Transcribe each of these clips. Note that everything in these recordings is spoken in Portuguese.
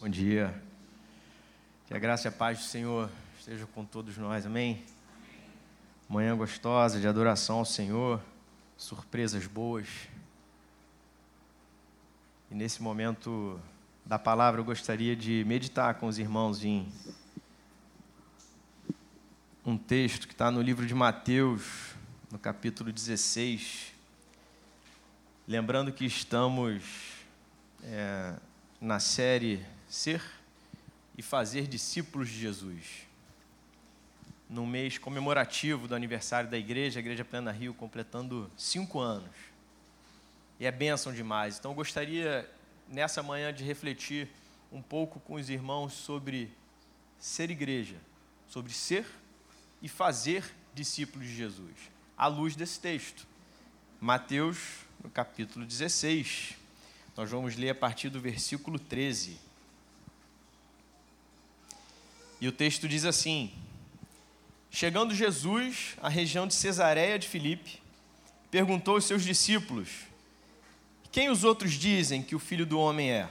Bom dia. Que a graça e a paz do Senhor estejam com todos nós, amém? Manhã gostosa de adoração ao Senhor, surpresas boas. E nesse momento da palavra eu gostaria de meditar com os irmãos em um texto que está no livro de Mateus, no capítulo 16. Lembrando que estamos é, na série ser e fazer discípulos de Jesus. No mês comemorativo do aniversário da igreja, a Igreja Plena Rio completando cinco anos. E é bênção demais. Então, eu gostaria, nessa manhã, de refletir um pouco com os irmãos sobre ser igreja, sobre ser e fazer discípulos de Jesus, à luz desse texto. Mateus, no capítulo 16. Nós vamos ler a partir do versículo 13. E o texto diz assim: Chegando Jesus à região de Cesareia de Filipe, perguntou aos seus discípulos: Quem os outros dizem que o filho do homem é?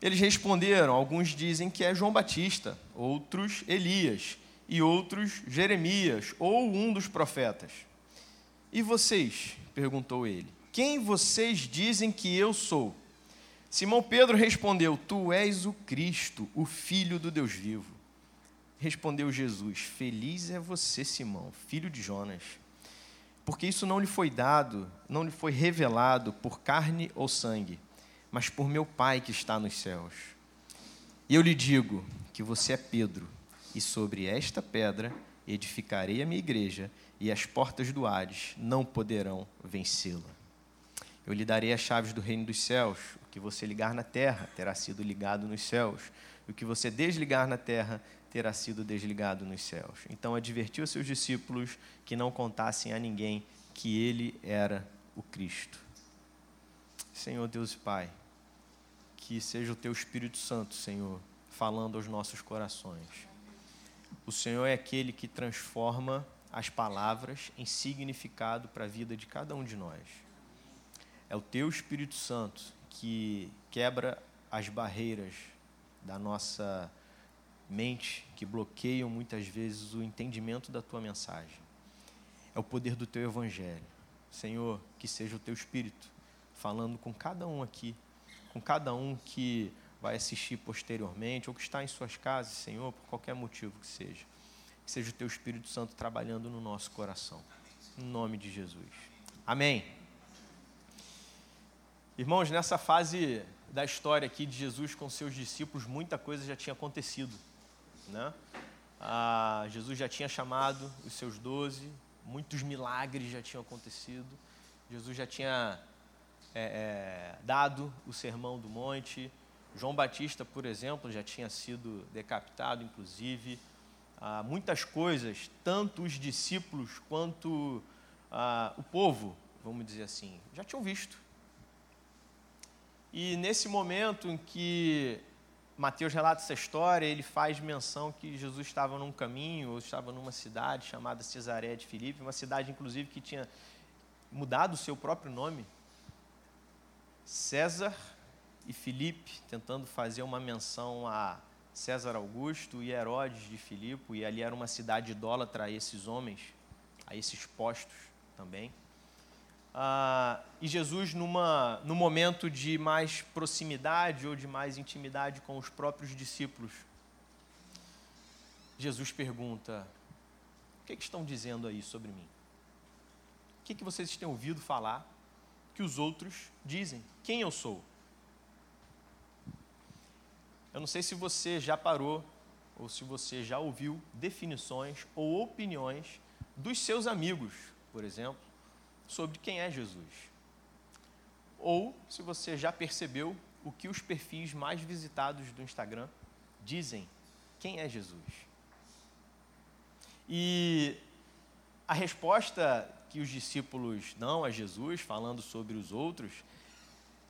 Eles responderam: Alguns dizem que é João Batista, outros Elias, e outros Jeremias ou um dos profetas. E vocês? perguntou ele: Quem vocês dizem que eu sou? Simão Pedro respondeu: Tu és o Cristo, o Filho do Deus vivo. Respondeu Jesus: Feliz é você, Simão, filho de Jonas, porque isso não lhe foi dado, não lhe foi revelado por carne ou sangue, mas por meu Pai que está nos céus. E eu lhe digo que você é Pedro, e sobre esta pedra edificarei a minha igreja, e as portas do Hades não poderão vencê-la. Eu lhe darei as chaves do reino dos céus. O que você ligar na terra terá sido ligado nos céus. O que você desligar na terra terá sido desligado nos céus. Então advertiu seus discípulos que não contassem a ninguém que ele era o Cristo. Senhor Deus e Pai, que seja o teu Espírito Santo, Senhor, falando aos nossos corações. O Senhor é aquele que transforma as palavras em significado para a vida de cada um de nós. É o teu Espírito Santo que quebra as barreiras da nossa mente, que bloqueiam muitas vezes o entendimento da tua mensagem. É o poder do teu evangelho. Senhor, que seja o teu Espírito falando com cada um aqui, com cada um que vai assistir posteriormente ou que está em suas casas, Senhor, por qualquer motivo que seja. Que seja o teu Espírito Santo trabalhando no nosso coração. Em nome de Jesus. Amém. Irmãos, nessa fase da história aqui de Jesus com seus discípulos, muita coisa já tinha acontecido. Né? Ah, Jesus já tinha chamado os seus doze, muitos milagres já tinham acontecido. Jesus já tinha é, é, dado o sermão do monte. João Batista, por exemplo, já tinha sido decapitado, inclusive. Ah, muitas coisas, tanto os discípulos quanto ah, o povo, vamos dizer assim, já tinham visto. E nesse momento em que Mateus relata essa história, ele faz menção que Jesus estava num caminho, ou estava numa cidade chamada Cesareia de Filipe, uma cidade, inclusive, que tinha mudado o seu próprio nome. César e Filipe, tentando fazer uma menção a César Augusto e Herodes de Filipe, e ali era uma cidade idólatra a esses homens, a esses postos também. Ah, e Jesus, numa, num momento de mais proximidade ou de mais intimidade com os próprios discípulos, Jesus pergunta: O que, é que estão dizendo aí sobre mim? O que, é que vocês têm ouvido falar que os outros dizem? Quem eu sou? Eu não sei se você já parou ou se você já ouviu definições ou opiniões dos seus amigos, por exemplo, sobre quem é Jesus. Ou se você já percebeu o que os perfis mais visitados do Instagram dizem quem é Jesus. E a resposta que os discípulos dão a Jesus, falando sobre os outros,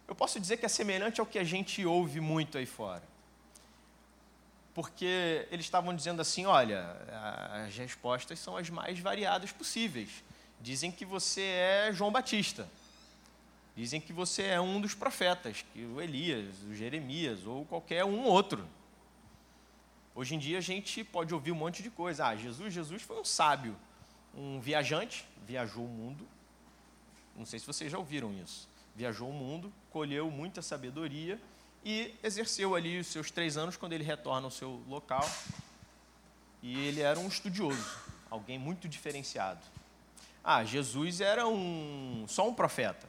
eu posso dizer que é semelhante ao que a gente ouve muito aí fora. Porque eles estavam dizendo assim: olha, as respostas são as mais variadas possíveis. Dizem que você é João Batista. Dizem que você é um dos profetas, que o Elias, o Jeremias ou qualquer um outro. Hoje em dia a gente pode ouvir um monte de coisa. Ah, Jesus, Jesus foi um sábio, um viajante, viajou o mundo. Não sei se vocês já ouviram isso. Viajou o mundo, colheu muita sabedoria e exerceu ali os seus três anos quando ele retorna ao seu local. E ele era um estudioso, alguém muito diferenciado. Ah, Jesus era um só um profeta.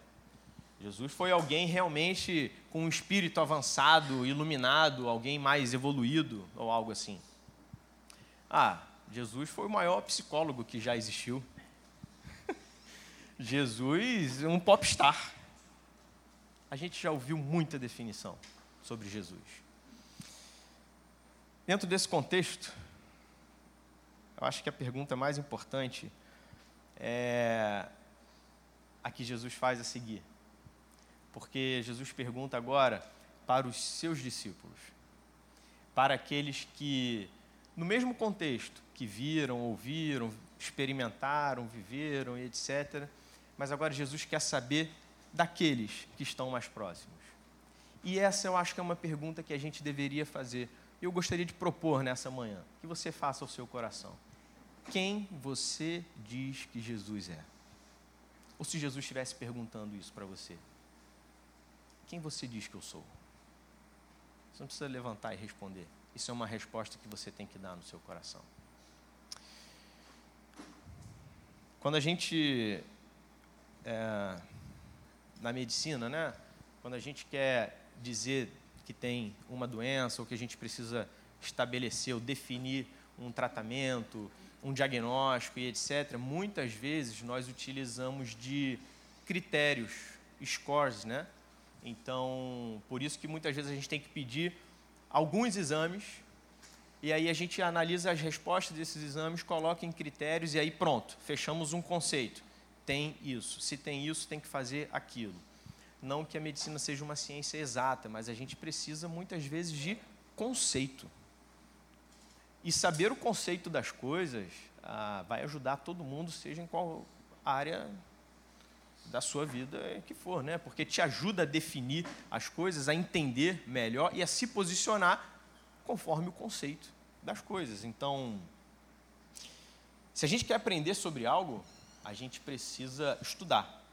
Jesus foi alguém realmente com um espírito avançado, iluminado, alguém mais evoluído ou algo assim. Ah, Jesus foi o maior psicólogo que já existiu. Jesus, um popstar. A gente já ouviu muita definição sobre Jesus. Dentro desse contexto, eu acho que a pergunta mais importante é a que Jesus faz a seguir porque Jesus pergunta agora para os seus discípulos, para aqueles que, no mesmo contexto, que viram, ouviram, experimentaram, viveram e etc. Mas agora Jesus quer saber daqueles que estão mais próximos. E essa eu acho que é uma pergunta que a gente deveria fazer. Eu gostaria de propor nessa manhã que você faça ao seu coração. Quem você diz que Jesus é? Ou se Jesus estivesse perguntando isso para você? Quem você diz que eu sou? Você não precisa levantar e responder. Isso é uma resposta que você tem que dar no seu coração. Quando a gente. É, na medicina, né? Quando a gente quer dizer que tem uma doença ou que a gente precisa estabelecer ou definir um tratamento, um diagnóstico e etc., muitas vezes nós utilizamos de critérios, scores, né? Então, por isso que muitas vezes a gente tem que pedir alguns exames e aí a gente analisa as respostas desses exames, coloca em critérios e aí pronto, fechamos um conceito. Tem isso. Se tem isso, tem que fazer aquilo. Não que a medicina seja uma ciência exata, mas a gente precisa muitas vezes de conceito. E saber o conceito das coisas ah, vai ajudar todo mundo, seja em qual área da sua vida que for, né? Porque te ajuda a definir as coisas, a entender melhor e a se posicionar conforme o conceito das coisas. Então, se a gente quer aprender sobre algo, a gente precisa estudar,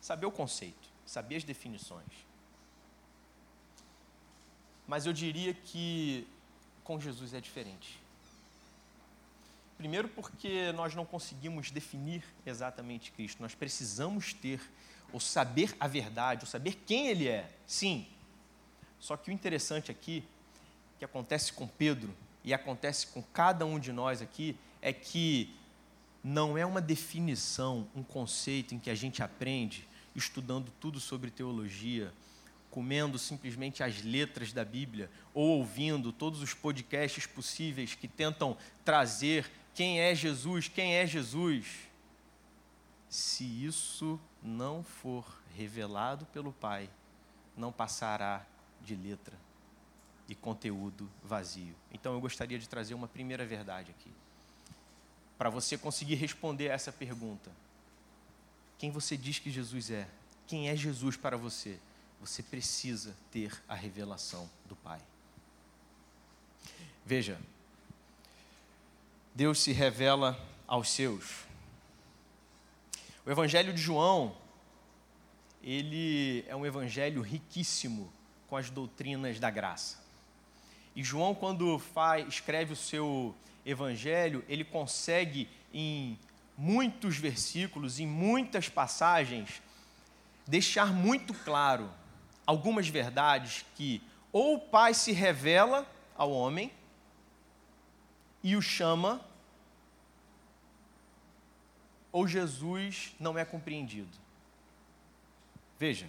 saber o conceito, saber as definições. Mas eu diria que com Jesus é diferente. Primeiro, porque nós não conseguimos definir exatamente Cristo. Nós precisamos ter, ou saber a verdade, ou saber quem Ele é. Sim. Só que o interessante aqui, que acontece com Pedro e acontece com cada um de nós aqui, é que não é uma definição, um conceito em que a gente aprende estudando tudo sobre teologia, comendo simplesmente as letras da Bíblia ou ouvindo todos os podcasts possíveis que tentam trazer quem é Jesus, quem é Jesus. Se isso não for revelado pelo Pai, não passará de letra e conteúdo vazio. Então eu gostaria de trazer uma primeira verdade aqui. Para você conseguir responder essa pergunta: quem você diz que Jesus é? Quem é Jesus para você? Você precisa ter a revelação do Pai. Veja, Deus se revela aos seus. O Evangelho de João, ele é um evangelho riquíssimo com as doutrinas da graça. E João, quando faz, escreve o seu evangelho, ele consegue em muitos versículos, em muitas passagens, deixar muito claro algumas verdades que ou o Pai se revela ao homem, e o chama, ou Jesus não é compreendido. Veja,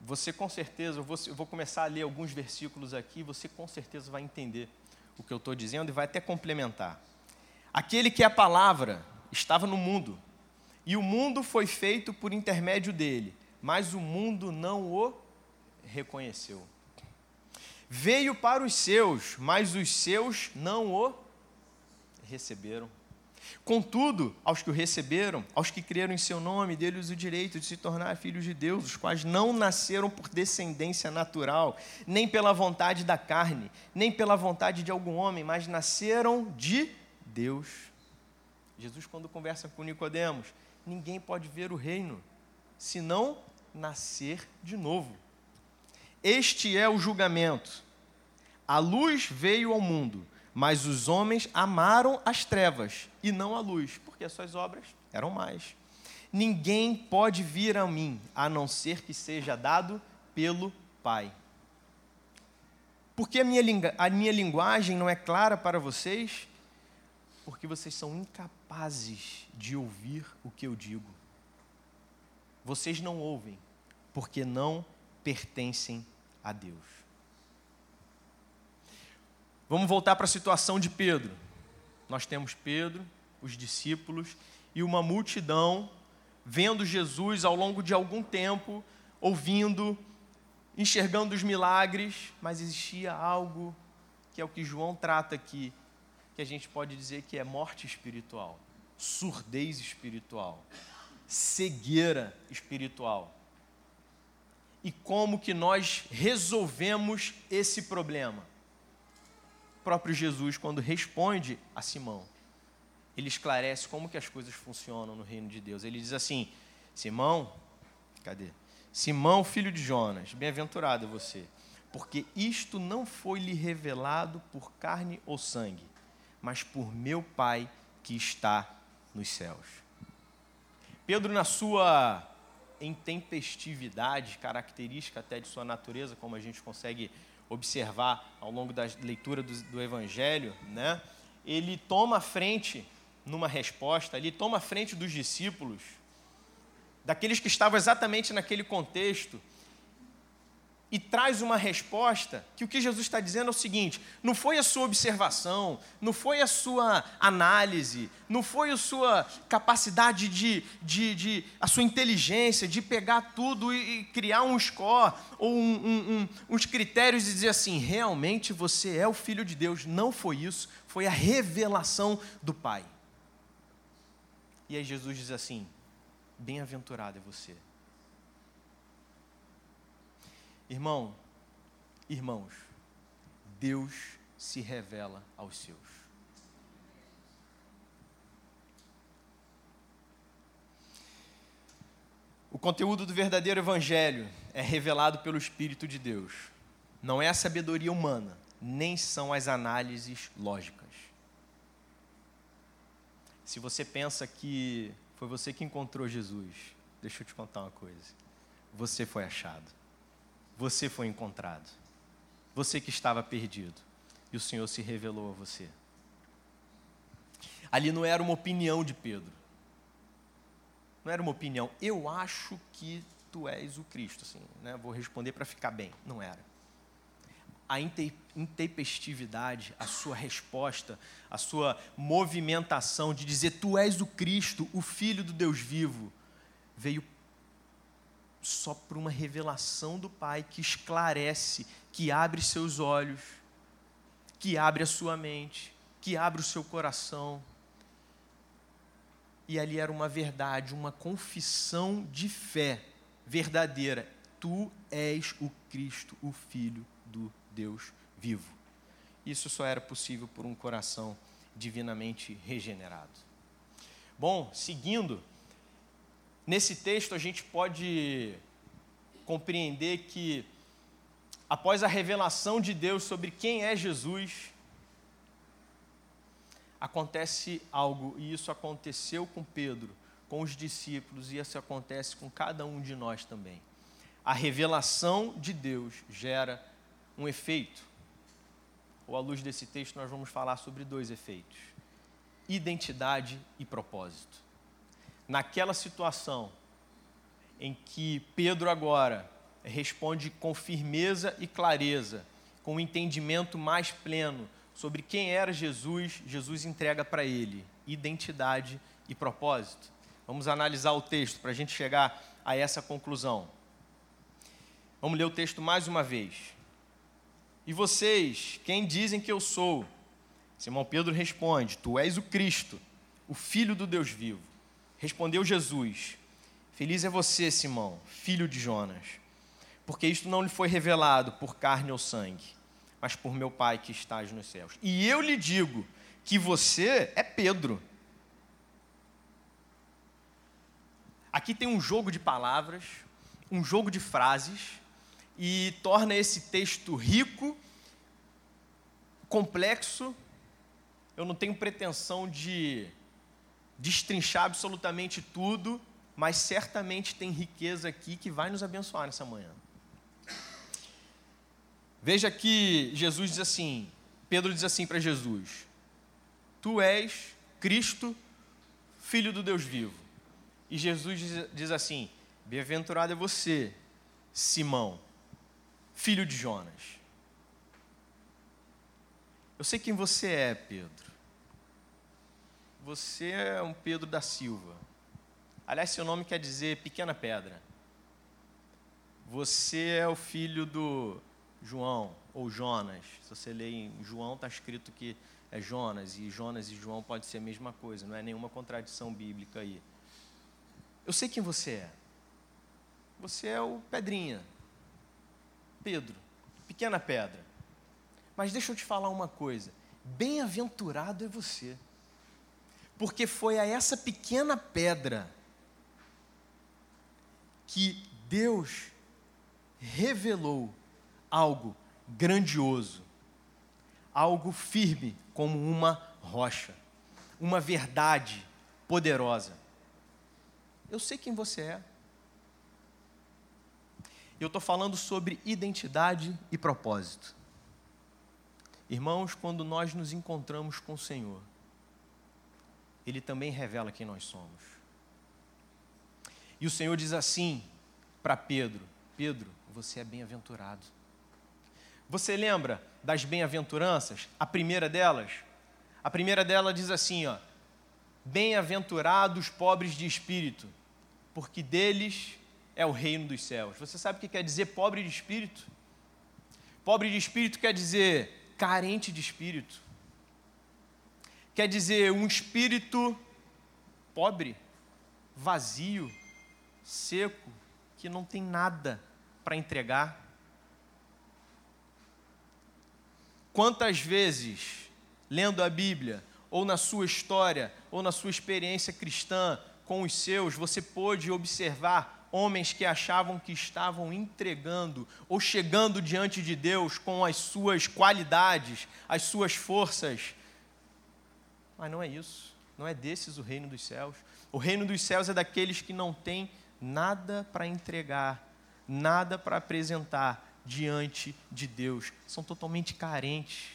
você com certeza, eu vou, eu vou começar a ler alguns versículos aqui, você com certeza vai entender o que eu estou dizendo e vai até complementar. Aquele que é a palavra estava no mundo, e o mundo foi feito por intermédio dele, mas o mundo não o reconheceu. Veio para os seus, mas os seus não o receberam. Contudo, aos que o receberam, aos que creram em seu nome, deles o direito de se tornar filhos de Deus, os quais não nasceram por descendência natural, nem pela vontade da carne, nem pela vontade de algum homem, mas nasceram de Deus. Jesus, quando conversa com Nicodemos, ninguém pode ver o reino se não nascer de novo. Este é o julgamento. A luz veio ao mundo, mas os homens amaram as trevas e não a luz, porque as suas obras eram mais. Ninguém pode vir a mim, a não ser que seja dado pelo Pai. Porque a minha, a minha linguagem não é clara para vocês? Porque vocês são incapazes de ouvir o que eu digo. Vocês não ouvem, porque não pertencem a Deus. Vamos voltar para a situação de Pedro. Nós temos Pedro, os discípulos e uma multidão vendo Jesus ao longo de algum tempo, ouvindo, enxergando os milagres, mas existia algo que é o que João trata aqui, que a gente pode dizer que é morte espiritual, surdez espiritual, cegueira espiritual. E como que nós resolvemos esse problema? próprio Jesus, quando responde a Simão, ele esclarece como que as coisas funcionam no reino de Deus. Ele diz assim: Simão, cadê? Simão, filho de Jonas, bem-aventurado você, porque isto não foi lhe revelado por carne ou sangue, mas por meu Pai que está nos céus. Pedro, na sua intempestividade, característica até de sua natureza, como a gente consegue observar ao longo da leitura do, do Evangelho, né? ele toma frente numa resposta, ele toma frente dos discípulos, daqueles que estavam exatamente naquele contexto, e traz uma resposta que o que Jesus está dizendo é o seguinte: não foi a sua observação, não foi a sua análise, não foi a sua capacidade de, de, de a sua inteligência de pegar tudo e, e criar um score ou um, um, um, uns critérios e dizer assim, realmente você é o filho de Deus. Não foi isso, foi a revelação do Pai. E aí Jesus diz assim: bem-aventurado é você Irmão, irmãos, Deus se revela aos seus. O conteúdo do verdadeiro evangelho é revelado pelo Espírito de Deus. Não é a sabedoria humana, nem são as análises lógicas. Se você pensa que foi você que encontrou Jesus, deixa eu te contar uma coisa. Você foi achado você foi encontrado. Você que estava perdido. E o Senhor se revelou a você. Ali não era uma opinião de Pedro. Não era uma opinião. Eu acho que tu és o Cristo. Assim, né? Vou responder para ficar bem. Não era. A intempestividade, a sua resposta, a sua movimentação de dizer tu és o Cristo, o Filho do Deus vivo, veio só por uma revelação do Pai que esclarece, que abre seus olhos, que abre a sua mente, que abre o seu coração. E ali era uma verdade, uma confissão de fé verdadeira. Tu és o Cristo, o Filho do Deus vivo. Isso só era possível por um coração divinamente regenerado. Bom, seguindo Nesse texto, a gente pode compreender que, após a revelação de Deus sobre quem é Jesus, acontece algo, e isso aconteceu com Pedro, com os discípulos, e isso acontece com cada um de nós também. A revelação de Deus gera um efeito. Ou à luz desse texto, nós vamos falar sobre dois efeitos: identidade e propósito naquela situação em que Pedro agora responde com firmeza e clareza, com um entendimento mais pleno sobre quem era Jesus, Jesus entrega para ele identidade e propósito. Vamos analisar o texto para a gente chegar a essa conclusão. Vamos ler o texto mais uma vez. E vocês, quem dizem que eu sou? Simão Pedro responde: Tu és o Cristo o Filho do Deus vivo. Respondeu Jesus: Feliz é você, Simão, filho de Jonas, porque isto não lhe foi revelado por carne ou sangue, mas por meu Pai que estás nos céus. E eu lhe digo que você é Pedro. Aqui tem um jogo de palavras, um jogo de frases, e torna esse texto rico, complexo. Eu não tenho pretensão de destrinchar absolutamente tudo, mas certamente tem riqueza aqui que vai nos abençoar nessa manhã. Veja que Jesus diz assim, Pedro diz assim para Jesus: Tu és Cristo, filho do Deus vivo. E Jesus diz, diz assim: Bem-aventurado é você, Simão, filho de Jonas. Eu sei quem você é, Pedro. Você é um Pedro da Silva. Aliás, seu nome quer dizer pequena pedra. Você é o filho do João ou Jonas. Se você lê em João, está escrito que é Jonas, e Jonas e João pode ser a mesma coisa, não é nenhuma contradição bíblica aí. Eu sei quem você é. Você é o Pedrinha, Pedro, pequena pedra. Mas deixa eu te falar uma coisa: bem-aventurado é você porque foi a essa pequena pedra que Deus revelou algo grandioso, algo firme como uma rocha, uma verdade poderosa. Eu sei quem você é. Eu estou falando sobre identidade e propósito. Irmãos, quando nós nos encontramos com o Senhor, ele também revela quem nós somos. E o Senhor diz assim para Pedro: Pedro, você é bem-aventurado. Você lembra das bem-aventuranças? A primeira delas? A primeira delas diz assim, ó: Bem-aventurados pobres de espírito, porque deles é o reino dos céus. Você sabe o que quer dizer pobre de espírito? Pobre de espírito quer dizer carente de espírito quer dizer um espírito pobre, vazio, seco, que não tem nada para entregar. Quantas vezes, lendo a Bíblia, ou na sua história, ou na sua experiência cristã com os seus, você pôde observar homens que achavam que estavam entregando ou chegando diante de Deus com as suas qualidades, as suas forças, mas não é isso. Não é desses o reino dos céus. O reino dos céus é daqueles que não têm nada para entregar, nada para apresentar diante de Deus. São totalmente carentes.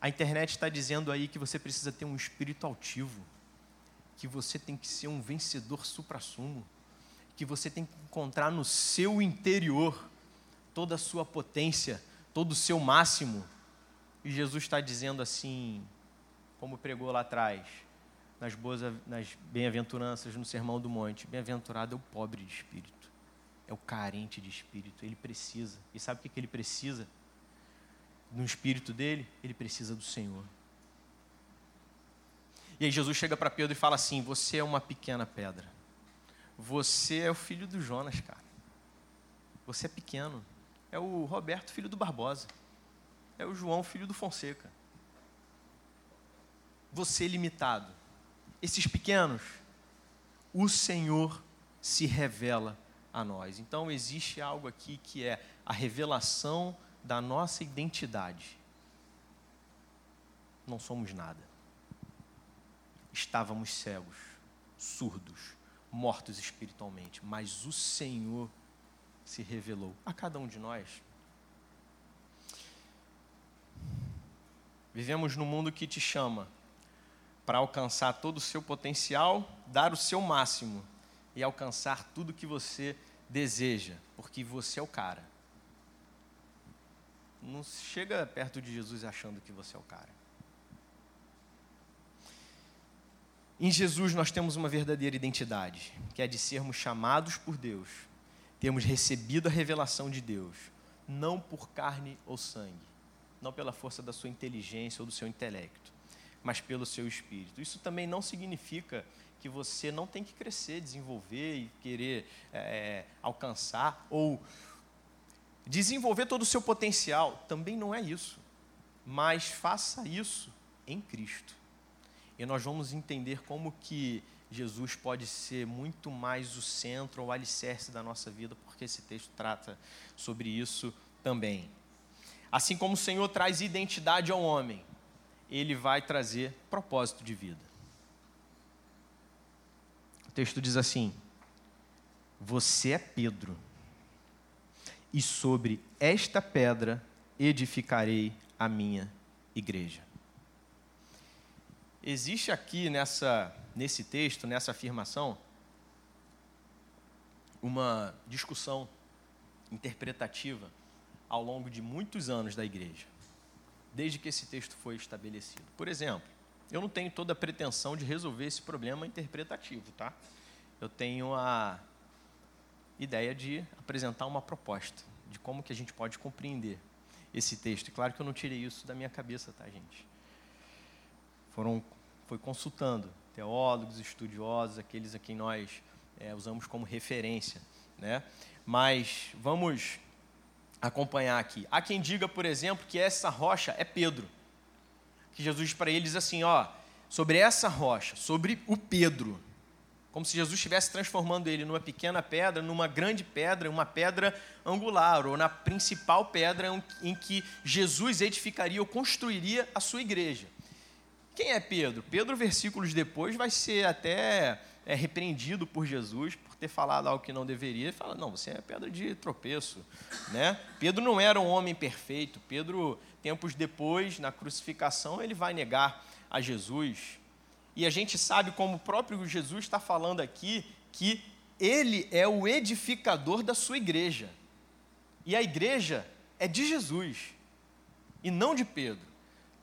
A internet está dizendo aí que você precisa ter um espírito altivo, que você tem que ser um vencedor supra-sumo, que você tem que encontrar no seu interior toda a sua potência, todo o seu máximo. E Jesus está dizendo assim, como pregou lá atrás, nas, boas, nas bem-aventuranças, no Sermão do Monte: Bem-aventurado é o pobre de espírito, é o carente de espírito. Ele precisa. E sabe o que, que ele precisa? No espírito dele, ele precisa do Senhor. E aí Jesus chega para Pedro e fala assim: Você é uma pequena pedra. Você é o filho do Jonas, cara. Você é pequeno. É o Roberto, filho do Barbosa é o João, filho do Fonseca. Você limitado. Esses pequenos, o Senhor se revela a nós. Então existe algo aqui que é a revelação da nossa identidade. Não somos nada. Estávamos cegos, surdos, mortos espiritualmente, mas o Senhor se revelou a cada um de nós. Vivemos num mundo que te chama para alcançar todo o seu potencial, dar o seu máximo e alcançar tudo que você deseja, porque você é o cara. Não chega perto de Jesus achando que você é o cara. Em Jesus nós temos uma verdadeira identidade, que é de sermos chamados por Deus, termos recebido a revelação de Deus, não por carne ou sangue, não pela força da sua inteligência ou do seu intelecto, mas pelo seu espírito. Isso também não significa que você não tem que crescer, desenvolver e querer é, alcançar ou desenvolver todo o seu potencial. Também não é isso. Mas faça isso em Cristo. E nós vamos entender como que Jesus pode ser muito mais o centro, o alicerce da nossa vida, porque esse texto trata sobre isso também. Assim como o Senhor traz identidade ao homem, ele vai trazer propósito de vida. O texto diz assim: Você é Pedro, e sobre esta pedra edificarei a minha igreja. Existe aqui nessa, nesse texto, nessa afirmação, uma discussão interpretativa ao longo de muitos anos da igreja, desde que esse texto foi estabelecido. Por exemplo, eu não tenho toda a pretensão de resolver esse problema interpretativo, tá? Eu tenho a ideia de apresentar uma proposta de como que a gente pode compreender esse texto. E claro que eu não tirei isso da minha cabeça, tá, gente? Foram, foi consultando teólogos, estudiosos, aqueles a quem nós é, usamos como referência, né? Mas vamos acompanhar aqui. Há quem diga, por exemplo, que essa rocha é Pedro que Jesus para ele diz assim, ó, sobre essa rocha, sobre o Pedro, como se Jesus estivesse transformando ele numa pequena pedra, numa grande pedra, uma pedra angular, ou na principal pedra em que Jesus edificaria ou construiria a sua igreja. Quem é Pedro? Pedro, versículos depois, vai ser até é, repreendido por Jesus por ter falado algo que não deveria. Ele fala: Não, você é pedra de tropeço. Né? Pedro não era um homem perfeito. Pedro tempos depois, na crucificação, ele vai negar a Jesus. E a gente sabe, como o próprio Jesus está falando aqui, que ele é o edificador da sua igreja. E a igreja é de Jesus e não de Pedro.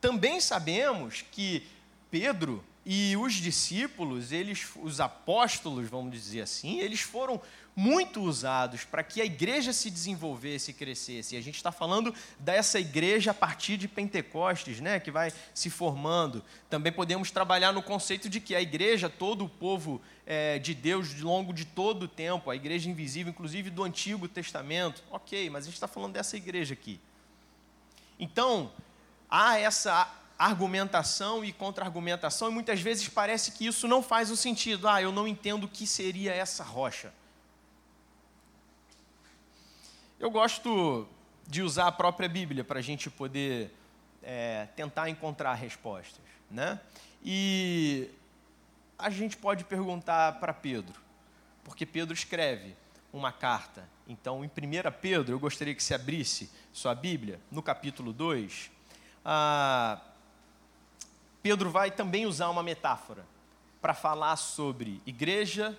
Também sabemos que Pedro e os discípulos, eles, os apóstolos, vamos dizer assim, eles foram muito usados para que a igreja se desenvolvesse e crescesse. E a gente está falando dessa igreja a partir de Pentecostes, né, que vai se formando. Também podemos trabalhar no conceito de que a igreja, todo o povo é, de Deus, de longo de todo o tempo, a igreja invisível, inclusive do Antigo Testamento. Ok, mas a gente está falando dessa igreja aqui. Então, há essa argumentação e contra-argumentação, e muitas vezes parece que isso não faz o sentido. Ah, eu não entendo o que seria essa rocha. Eu gosto de usar a própria Bíblia para a gente poder é, tentar encontrar respostas. Né? E a gente pode perguntar para Pedro, porque Pedro escreve uma carta. Então, em 1 Pedro, eu gostaria que se abrisse sua Bíblia, no capítulo 2. Ah, Pedro vai também usar uma metáfora para falar sobre igreja,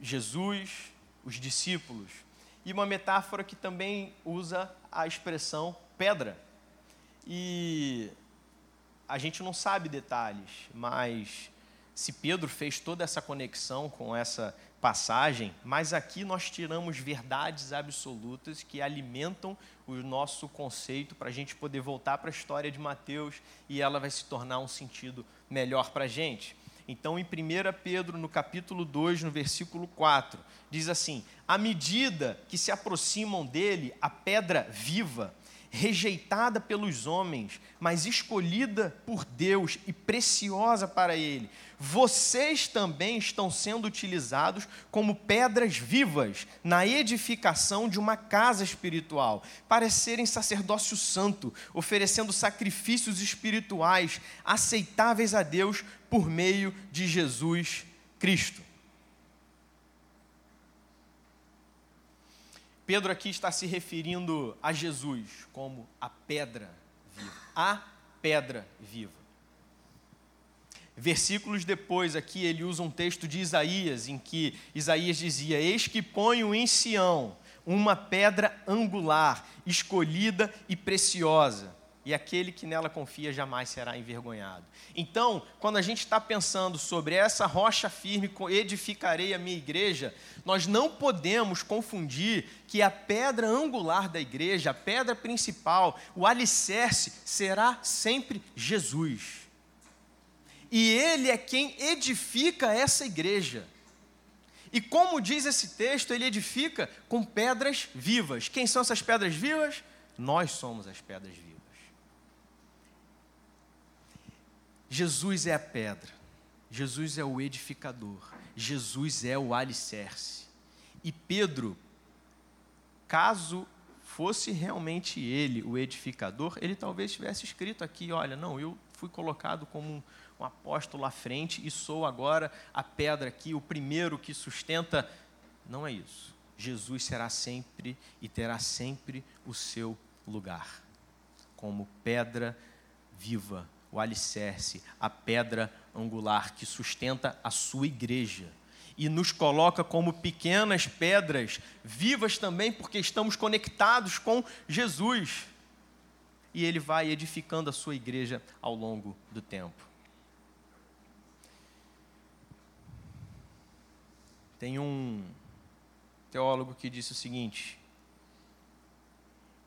Jesus, os discípulos, e uma metáfora que também usa a expressão pedra. E a gente não sabe detalhes, mas se Pedro fez toda essa conexão com essa passagem, mas aqui nós tiramos verdades absolutas que alimentam o nosso conceito para a gente poder voltar para a história de Mateus e ela vai se tornar um sentido melhor para a gente. Então, em 1 Pedro, no capítulo 2, no versículo 4, diz assim: À medida que se aproximam dele, a pedra viva, rejeitada pelos homens, mas escolhida por Deus e preciosa para Ele, vocês também estão sendo utilizados como pedras vivas na edificação de uma casa espiritual, para serem sacerdócio santo, oferecendo sacrifícios espirituais aceitáveis a Deus por meio de Jesus Cristo. Pedro aqui está se referindo a Jesus como a pedra viva. A pedra viva. Versículos depois, aqui ele usa um texto de Isaías, em que Isaías dizia: Eis que ponho em Sião uma pedra angular, escolhida e preciosa e aquele que nela confia jamais será envergonhado. Então, quando a gente está pensando sobre essa rocha firme, edificarei a minha igreja, nós não podemos confundir que a pedra angular da igreja, a pedra principal, o alicerce, será sempre Jesus. e ele é quem edifica essa igreja. E como diz esse texto, ele edifica com pedras vivas. Quem são essas pedras vivas? Nós somos as pedras vivas. Jesus é a pedra, Jesus é o edificador, Jesus é o alicerce. E Pedro, caso fosse realmente ele o edificador, ele talvez tivesse escrito aqui: olha, não, eu fui colocado como um, um apóstolo à frente e sou agora a pedra aqui, o primeiro que sustenta. Não é isso. Jesus será sempre e terá sempre o seu lugar como pedra viva o alicerce, a pedra angular que sustenta a sua igreja. E nos coloca como pequenas pedras, vivas também, porque estamos conectados com Jesus. E ele vai edificando a sua igreja ao longo do tempo. Tem um teólogo que disse o seguinte: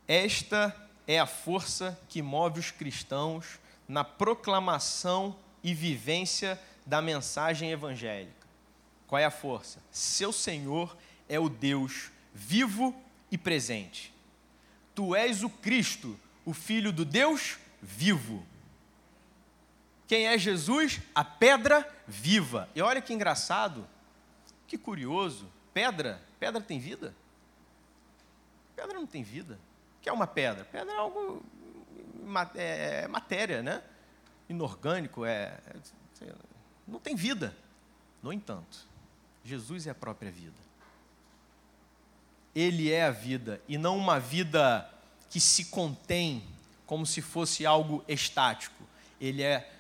Esta é a força que move os cristãos na proclamação e vivência da mensagem evangélica. Qual é a força? Seu Senhor é o Deus vivo e presente. Tu és o Cristo, o Filho do Deus vivo. Quem é Jesus? A pedra viva. E olha que engraçado, que curioso. Pedra, pedra tem vida? Pedra não tem vida. O que é uma pedra? Pedra é algo é, matéria, né? Inorgânico, é, é não tem vida. No entanto, Jesus é a própria vida. Ele é a vida e não uma vida que se contém como se fosse algo estático. Ele é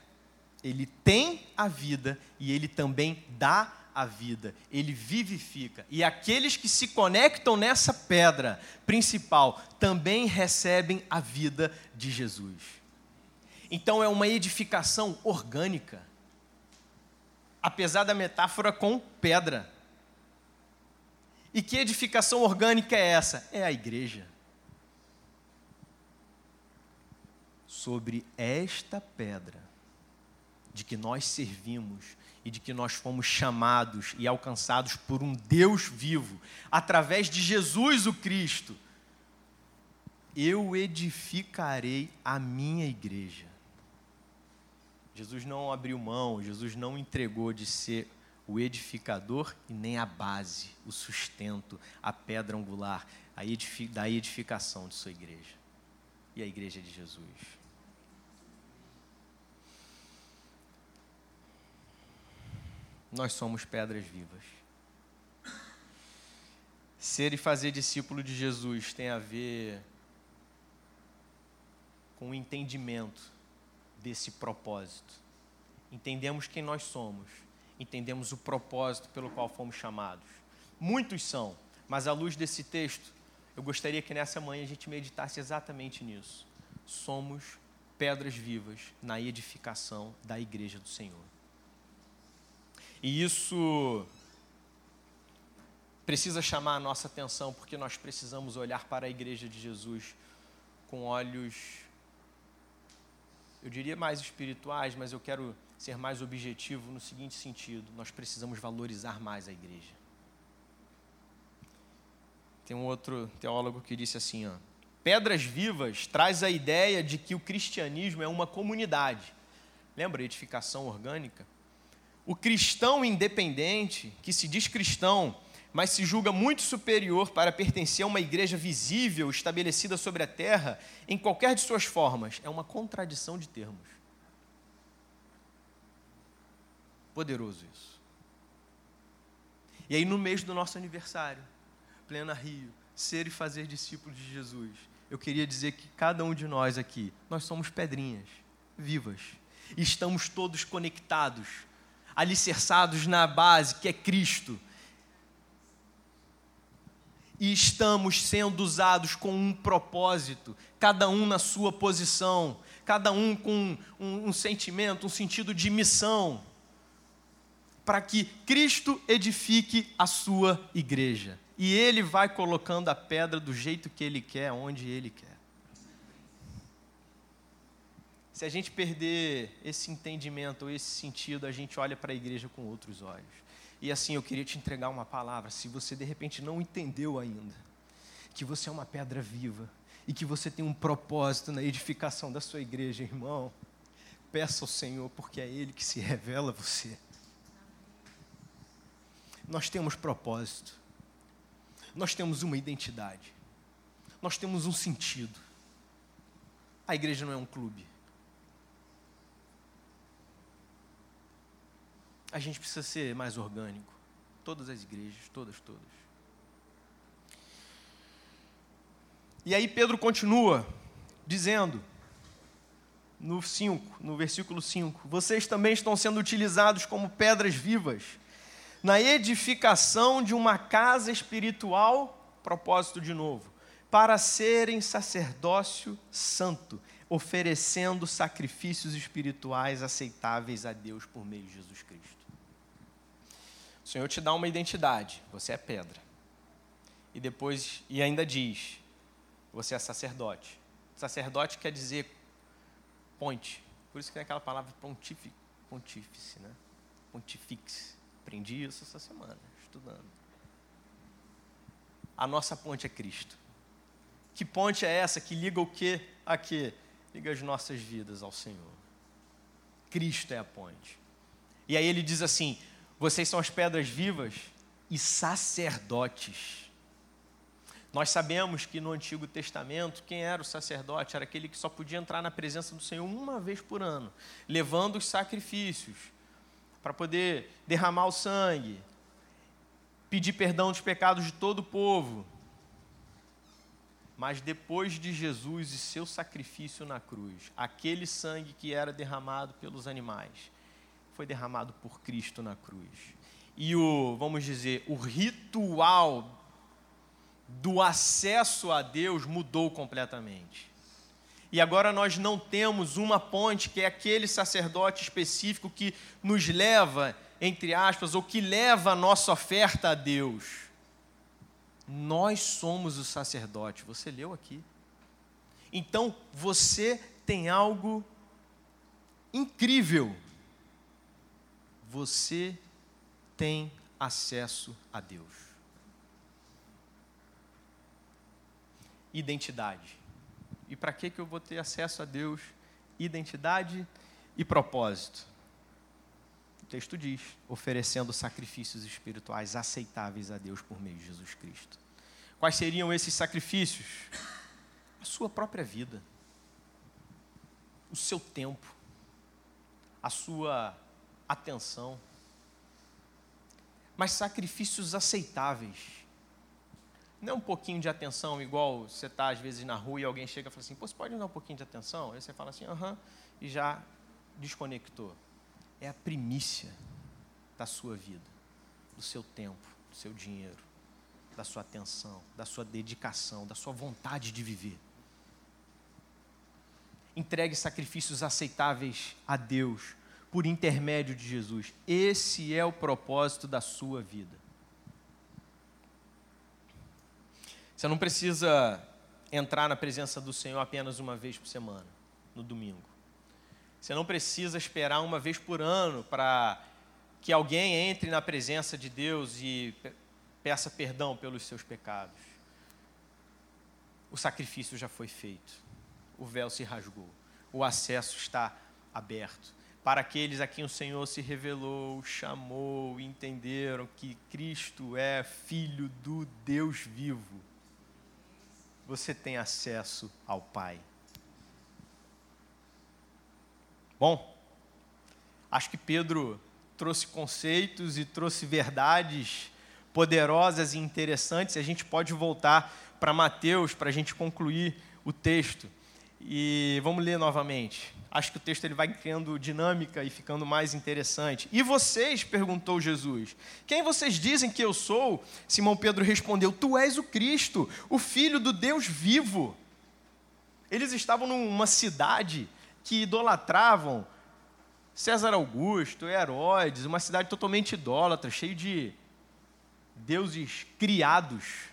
ele tem a vida e ele também dá a vida, ele vivifica. E aqueles que se conectam nessa pedra principal também recebem a vida de Jesus. Então é uma edificação orgânica, apesar da metáfora com pedra. E que edificação orgânica é essa? É a igreja. Sobre esta pedra de que nós servimos, e de que nós fomos chamados e alcançados por um Deus vivo, através de Jesus o Cristo, eu edificarei a minha igreja. Jesus não abriu mão, Jesus não entregou de ser o edificador e nem a base, o sustento, a pedra angular da edificação de sua igreja. E a igreja de Jesus. Nós somos pedras vivas. Ser e fazer discípulo de Jesus tem a ver com o entendimento desse propósito. Entendemos quem nós somos, entendemos o propósito pelo qual fomos chamados. Muitos são, mas à luz desse texto, eu gostaria que nessa manhã a gente meditasse exatamente nisso. Somos pedras vivas na edificação da igreja do Senhor. E isso precisa chamar a nossa atenção, porque nós precisamos olhar para a igreja de Jesus com olhos, eu diria mais espirituais, mas eu quero ser mais objetivo no seguinte sentido: nós precisamos valorizar mais a igreja. Tem um outro teólogo que disse assim: ó, Pedras Vivas traz a ideia de que o cristianismo é uma comunidade. Lembra a edificação orgânica? O cristão independente, que se diz cristão, mas se julga muito superior para pertencer a uma igreja visível, estabelecida sobre a terra, em qualquer de suas formas, é uma contradição de termos. Poderoso isso. E aí, no mês do nosso aniversário, Plena Rio, ser e fazer discípulos de Jesus, eu queria dizer que cada um de nós aqui, nós somos pedrinhas vivas, e estamos todos conectados alicerçados na base que é Cristo. E estamos sendo usados com um propósito, cada um na sua posição, cada um com um, um sentimento, um sentido de missão, para que Cristo edifique a sua igreja. E Ele vai colocando a pedra do jeito que Ele quer, onde Ele quer. Se a gente perder esse entendimento ou esse sentido, a gente olha para a igreja com outros olhos. E assim eu queria te entregar uma palavra, se você de repente não entendeu ainda, que você é uma pedra viva e que você tem um propósito na edificação da sua igreja, irmão, peça ao Senhor, porque é Ele que se revela a você. Nós temos propósito, nós temos uma identidade, nós temos um sentido. A igreja não é um clube. A gente precisa ser mais orgânico. Todas as igrejas, todas, todas. E aí Pedro continua dizendo, no 5, no versículo 5: Vocês também estão sendo utilizados como pedras vivas na edificação de uma casa espiritual, propósito de novo, para serem sacerdócio santo, oferecendo sacrifícios espirituais aceitáveis a Deus por meio de Jesus Cristo. O Senhor te dá uma identidade, você é pedra. E depois, e ainda diz, você é sacerdote. Sacerdote quer dizer ponte. Por isso que tem aquela palavra pontífice, pontífice né? Pontifix. Aprendi isso essa semana, estudando. A nossa ponte é Cristo. Que ponte é essa que liga o que a quê? Liga as nossas vidas ao Senhor. Cristo é a ponte. E aí ele diz assim: vocês são as pedras vivas e sacerdotes. Nós sabemos que no Antigo Testamento, quem era o sacerdote? Era aquele que só podia entrar na presença do Senhor uma vez por ano, levando os sacrifícios, para poder derramar o sangue, pedir perdão dos pecados de todo o povo. Mas depois de Jesus e seu sacrifício na cruz, aquele sangue que era derramado pelos animais, foi derramado por Cristo na cruz. E o, vamos dizer, o ritual do acesso a Deus mudou completamente. E agora nós não temos uma ponte que é aquele sacerdote específico que nos leva, entre aspas, ou que leva a nossa oferta a Deus. Nós somos o sacerdote, você leu aqui. Então você tem algo incrível. Você tem acesso a Deus. identidade. E para que, que eu vou ter acesso a Deus? Identidade e propósito. O texto diz: oferecendo sacrifícios espirituais aceitáveis a Deus por meio de Jesus Cristo. Quais seriam esses sacrifícios? A sua própria vida, o seu tempo, a sua atenção, mas sacrifícios aceitáveis não um pouquinho de atenção, igual você está às vezes na rua e alguém chega e fala assim, Pô, você pode dar um pouquinho de atenção? Aí você fala assim, aham, e já desconectou. É a primícia da sua vida, do seu tempo, do seu dinheiro, da sua atenção, da sua dedicação, da sua vontade de viver. Entregue sacrifícios aceitáveis a Deus por intermédio de Jesus. Esse é o propósito da sua vida. Você não precisa entrar na presença do Senhor apenas uma vez por semana, no domingo. Você não precisa esperar uma vez por ano para que alguém entre na presença de Deus e peça perdão pelos seus pecados. O sacrifício já foi feito, o véu se rasgou, o acesso está aberto. Para aqueles a quem o Senhor se revelou, chamou, entenderam que Cristo é Filho do Deus vivo você tem acesso ao Pai. Bom, acho que Pedro trouxe conceitos e trouxe verdades poderosas e interessantes. A gente pode voltar para Mateus para a gente concluir o texto. E vamos ler novamente. Acho que o texto ele vai criando dinâmica e ficando mais interessante. E vocês, perguntou Jesus, quem vocês dizem que eu sou? Simão Pedro respondeu: Tu és o Cristo, o Filho do Deus vivo. Eles estavam numa cidade que idolatravam César Augusto, Herodes, uma cidade totalmente idólatra, cheia de deuses criados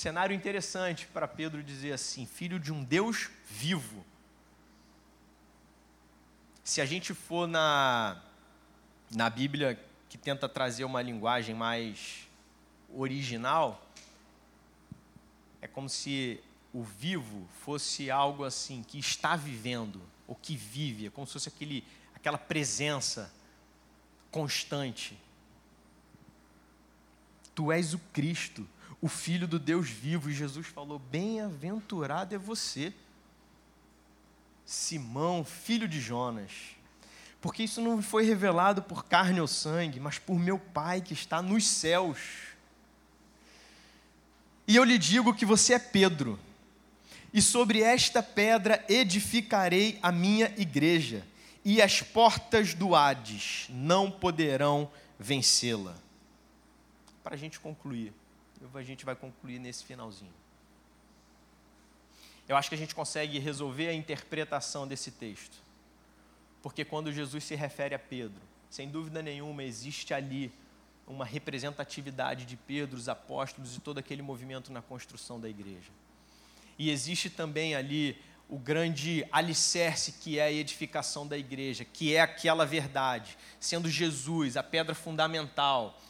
Cenário interessante para Pedro dizer assim: filho de um Deus vivo. Se a gente for na, na Bíblia que tenta trazer uma linguagem mais original, é como se o vivo fosse algo assim que está vivendo, ou que vive, é como se fosse aquele, aquela presença constante. Tu és o Cristo, o Filho do Deus vivo, e Jesus falou: Bem-aventurado é você, Simão, filho de Jonas, porque isso não foi revelado por carne ou sangue, mas por meu Pai que está nos céus. E eu lhe digo que você é Pedro, e sobre esta pedra edificarei a minha igreja, e as portas do Hades não poderão vencê-la. Para a gente concluir, a gente vai concluir nesse finalzinho. Eu acho que a gente consegue resolver a interpretação desse texto, porque quando Jesus se refere a Pedro, sem dúvida nenhuma existe ali uma representatividade de Pedro, os apóstolos e todo aquele movimento na construção da igreja. E existe também ali o grande alicerce que é a edificação da igreja, que é aquela verdade, sendo Jesus a pedra fundamental.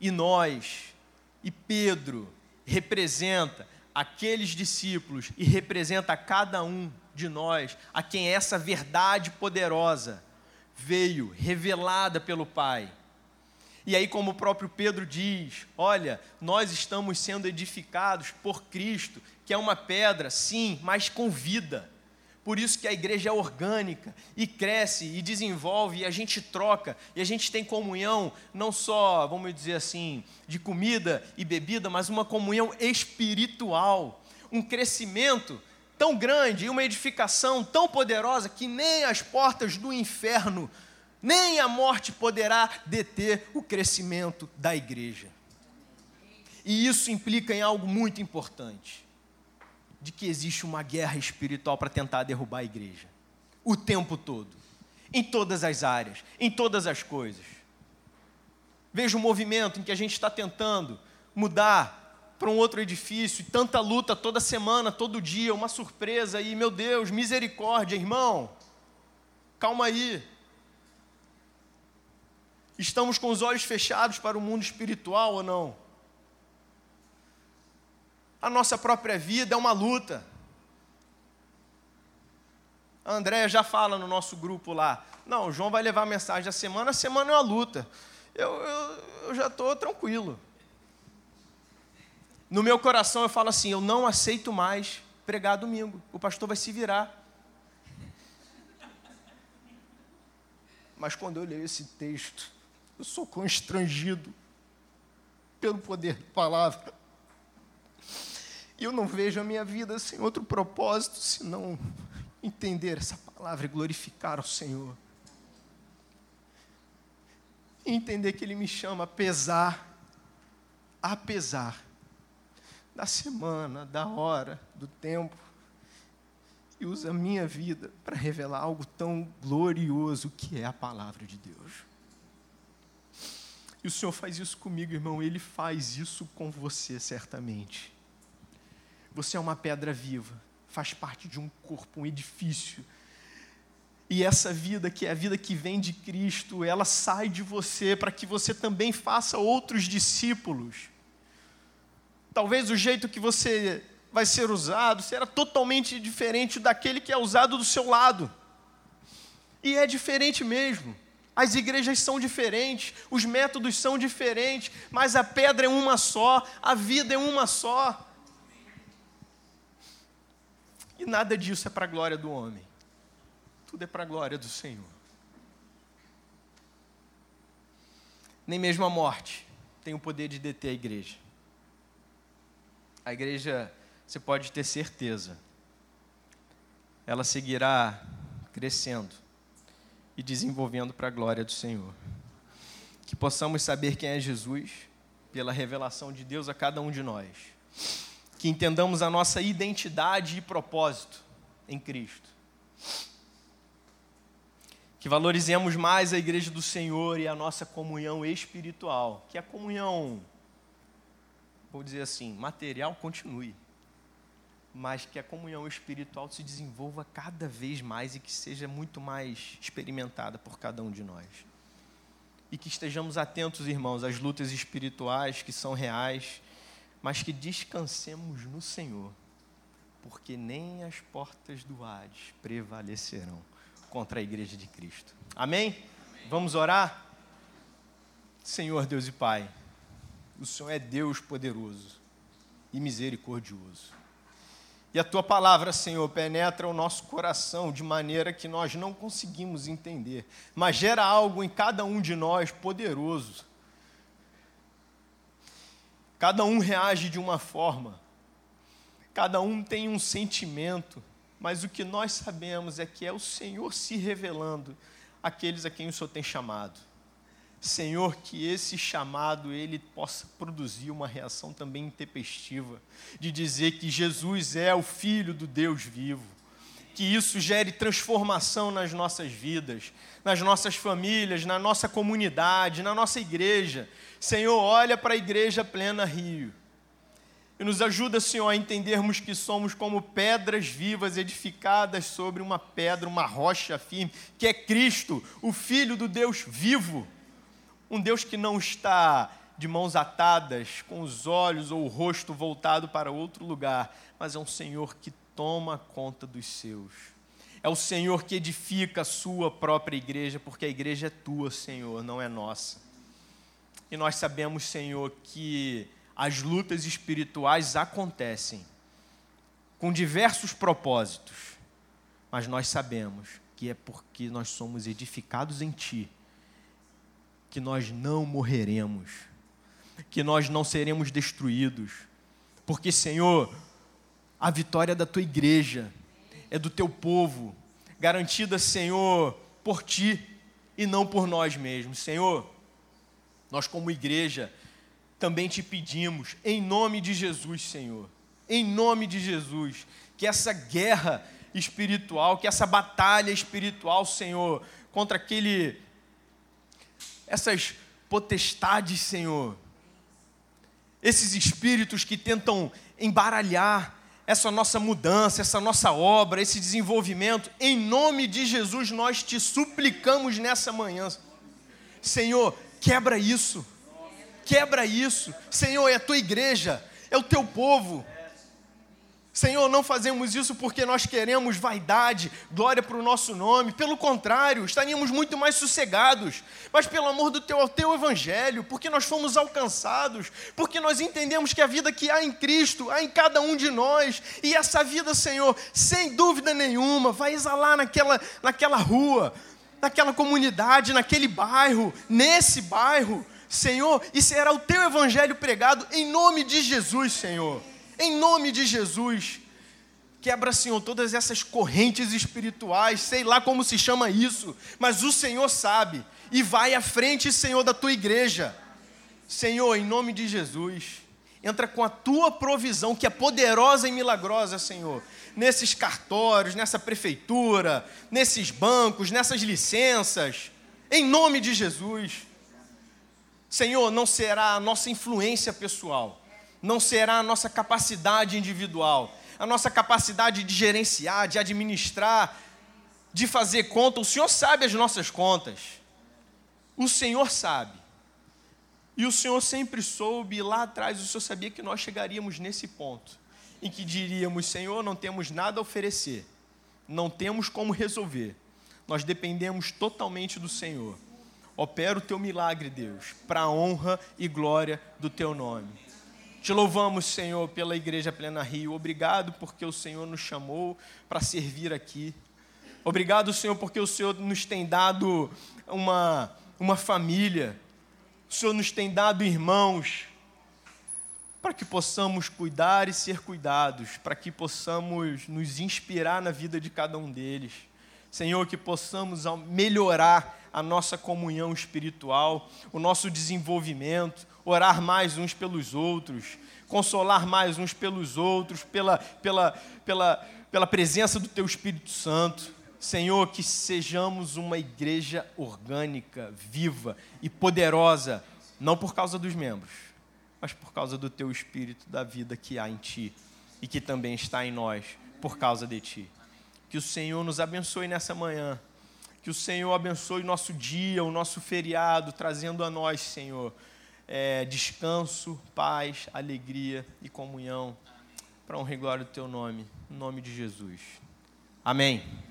E nós, e Pedro, representa aqueles discípulos e representa cada um de nós a quem essa verdade poderosa veio revelada pelo Pai e aí, como o próprio Pedro diz: olha, nós estamos sendo edificados por Cristo, que é uma pedra, sim, mas com vida. Por isso que a igreja é orgânica e cresce e desenvolve, e a gente troca, e a gente tem comunhão, não só, vamos dizer assim, de comida e bebida, mas uma comunhão espiritual, um crescimento tão grande e uma edificação tão poderosa que nem as portas do inferno nem a morte poderá deter o crescimento da igreja. E isso implica em algo muito importante: de que existe uma guerra espiritual para tentar derrubar a igreja, o tempo todo, em todas as áreas, em todas as coisas. Veja o movimento em que a gente está tentando mudar para um outro edifício, e tanta luta toda semana, todo dia, uma surpresa, e meu Deus, misericórdia, irmão, calma aí, Estamos com os olhos fechados para o mundo espiritual ou não? A nossa própria vida é uma luta. A Andréia já fala no nosso grupo lá. Não, o João vai levar a mensagem da semana, a semana é uma luta. Eu, eu, eu já estou tranquilo. No meu coração eu falo assim: eu não aceito mais pregar domingo. O pastor vai se virar. Mas quando eu leio esse texto, eu sou constrangido pelo poder da palavra. E eu não vejo a minha vida sem outro propósito senão entender essa palavra e glorificar o Senhor. Entender que Ele me chama apesar, apesar da semana, da hora, do tempo, e usa a minha vida para revelar algo tão glorioso que é a palavra de Deus. E o Senhor faz isso comigo, irmão, Ele faz isso com você, certamente. Você é uma pedra viva, faz parte de um corpo, um edifício. E essa vida, que é a vida que vem de Cristo, ela sai de você para que você também faça outros discípulos. Talvez o jeito que você vai ser usado será totalmente diferente daquele que é usado do seu lado. E é diferente mesmo. As igrejas são diferentes, os métodos são diferentes, mas a pedra é uma só, a vida é uma só. E nada disso é para a glória do homem, tudo é para a glória do Senhor. Nem mesmo a morte tem o poder de deter a igreja. A igreja, você pode ter certeza, ela seguirá crescendo e desenvolvendo para a glória do Senhor. Que possamos saber quem é Jesus pela revelação de Deus a cada um de nós. Que entendamos a nossa identidade e propósito em Cristo. Que valorizemos mais a igreja do Senhor e a nossa comunhão espiritual, que a comunhão, vou dizer assim, material continue. mas que a comunhão espiritual se desenvolva cada vez mais e que seja muito mais experimentada por cada um de nós. E que estejamos atentos, irmãos, às lutas espirituais que são reais, mas que descansemos no Senhor, porque nem as portas do Hades prevalecerão contra a igreja de Cristo. Amém? Amém. Vamos orar? Senhor Deus e Pai, o Senhor é Deus poderoso e misericordioso. E a tua palavra, Senhor, penetra o nosso coração de maneira que nós não conseguimos entender, mas gera algo em cada um de nós poderoso. Cada um reage de uma forma, cada um tem um sentimento, mas o que nós sabemos é que é o Senhor se revelando àqueles a quem o Senhor tem chamado. Senhor, que esse chamado ele possa produzir uma reação também intempestiva, de dizer que Jesus é o Filho do Deus vivo. Que isso gere transformação nas nossas vidas, nas nossas famílias, na nossa comunidade, na nossa igreja. Senhor, olha para a igreja plena Rio. E nos ajuda, Senhor, a entendermos que somos como pedras vivas edificadas sobre uma pedra, uma rocha firme, que é Cristo, o Filho do Deus vivo um Deus que não está de mãos atadas, com os olhos ou o rosto voltado para outro lugar, mas é um Senhor que toma conta dos seus. É o Senhor que edifica a sua própria igreja, porque a igreja é tua, Senhor, não é nossa. E nós sabemos, Senhor, que as lutas espirituais acontecem com diversos propósitos, mas nós sabemos que é porque nós somos edificados em Ti que nós não morreremos, que nós não seremos destruídos, porque, Senhor, a vitória da tua igreja é do teu povo, garantida, Senhor, por ti e não por nós mesmos. Senhor, nós, como igreja, também te pedimos, em nome de Jesus, Senhor, em nome de Jesus, que essa guerra espiritual, que essa batalha espiritual, Senhor, contra aquele essas potestades, Senhor, esses espíritos que tentam embaralhar essa nossa mudança, essa nossa obra, esse desenvolvimento, em nome de Jesus nós te suplicamos nessa manhã. Senhor, quebra isso, quebra isso. Senhor, é a tua igreja, é o teu povo. Senhor, não fazemos isso porque nós queremos vaidade, glória para o nosso nome. Pelo contrário, estaríamos muito mais sossegados. Mas pelo amor do teu, teu evangelho, porque nós fomos alcançados, porque nós entendemos que a vida que há em Cristo, há em cada um de nós. E essa vida, Senhor, sem dúvida nenhuma, vai exalar naquela, naquela rua, naquela comunidade, naquele bairro, nesse bairro. Senhor, e será o teu evangelho pregado em nome de Jesus, Senhor em nome de Jesus. Quebra, Senhor, todas essas correntes espirituais, sei lá como se chama isso, mas o Senhor sabe, e vai à frente, Senhor, da tua igreja. Senhor, em nome de Jesus, entra com a tua provisão, que é poderosa e milagrosa, Senhor, nesses cartórios, nessa prefeitura, nesses bancos, nessas licenças, em nome de Jesus. Senhor, não será a nossa influência pessoal, não será a nossa capacidade individual, a nossa capacidade de gerenciar, de administrar, de fazer conta. O Senhor sabe as nossas contas. O Senhor sabe. E o Senhor sempre soube, lá atrás o Senhor sabia que nós chegaríamos nesse ponto, em que diríamos: Senhor, não temos nada a oferecer, não temos como resolver, nós dependemos totalmente do Senhor. Opera o teu milagre, Deus, para a honra e glória do teu nome. Te louvamos, Senhor, pela Igreja Plena Rio. Obrigado porque o Senhor nos chamou para servir aqui. Obrigado, Senhor, porque o Senhor nos tem dado uma, uma família. O Senhor nos tem dado irmãos para que possamos cuidar e ser cuidados, para que possamos nos inspirar na vida de cada um deles. Senhor, que possamos melhorar a nossa comunhão espiritual, o nosso desenvolvimento, orar mais uns pelos outros, consolar mais uns pelos outros, pela, pela, pela, pela presença do Teu Espírito Santo. Senhor, que sejamos uma igreja orgânica, viva e poderosa, não por causa dos membros, mas por causa do Teu Espírito, da vida que há em Ti. e que também está em nós por causa de Ti. Que o Senhor nos abençoe nessa manhã. Que o Senhor abençoe nosso dia, o nosso feriado, trazendo a nós, Senhor, é, descanso, paz, alegria e comunhão para honrar e glória do Teu nome. Em nome de Jesus. Amém.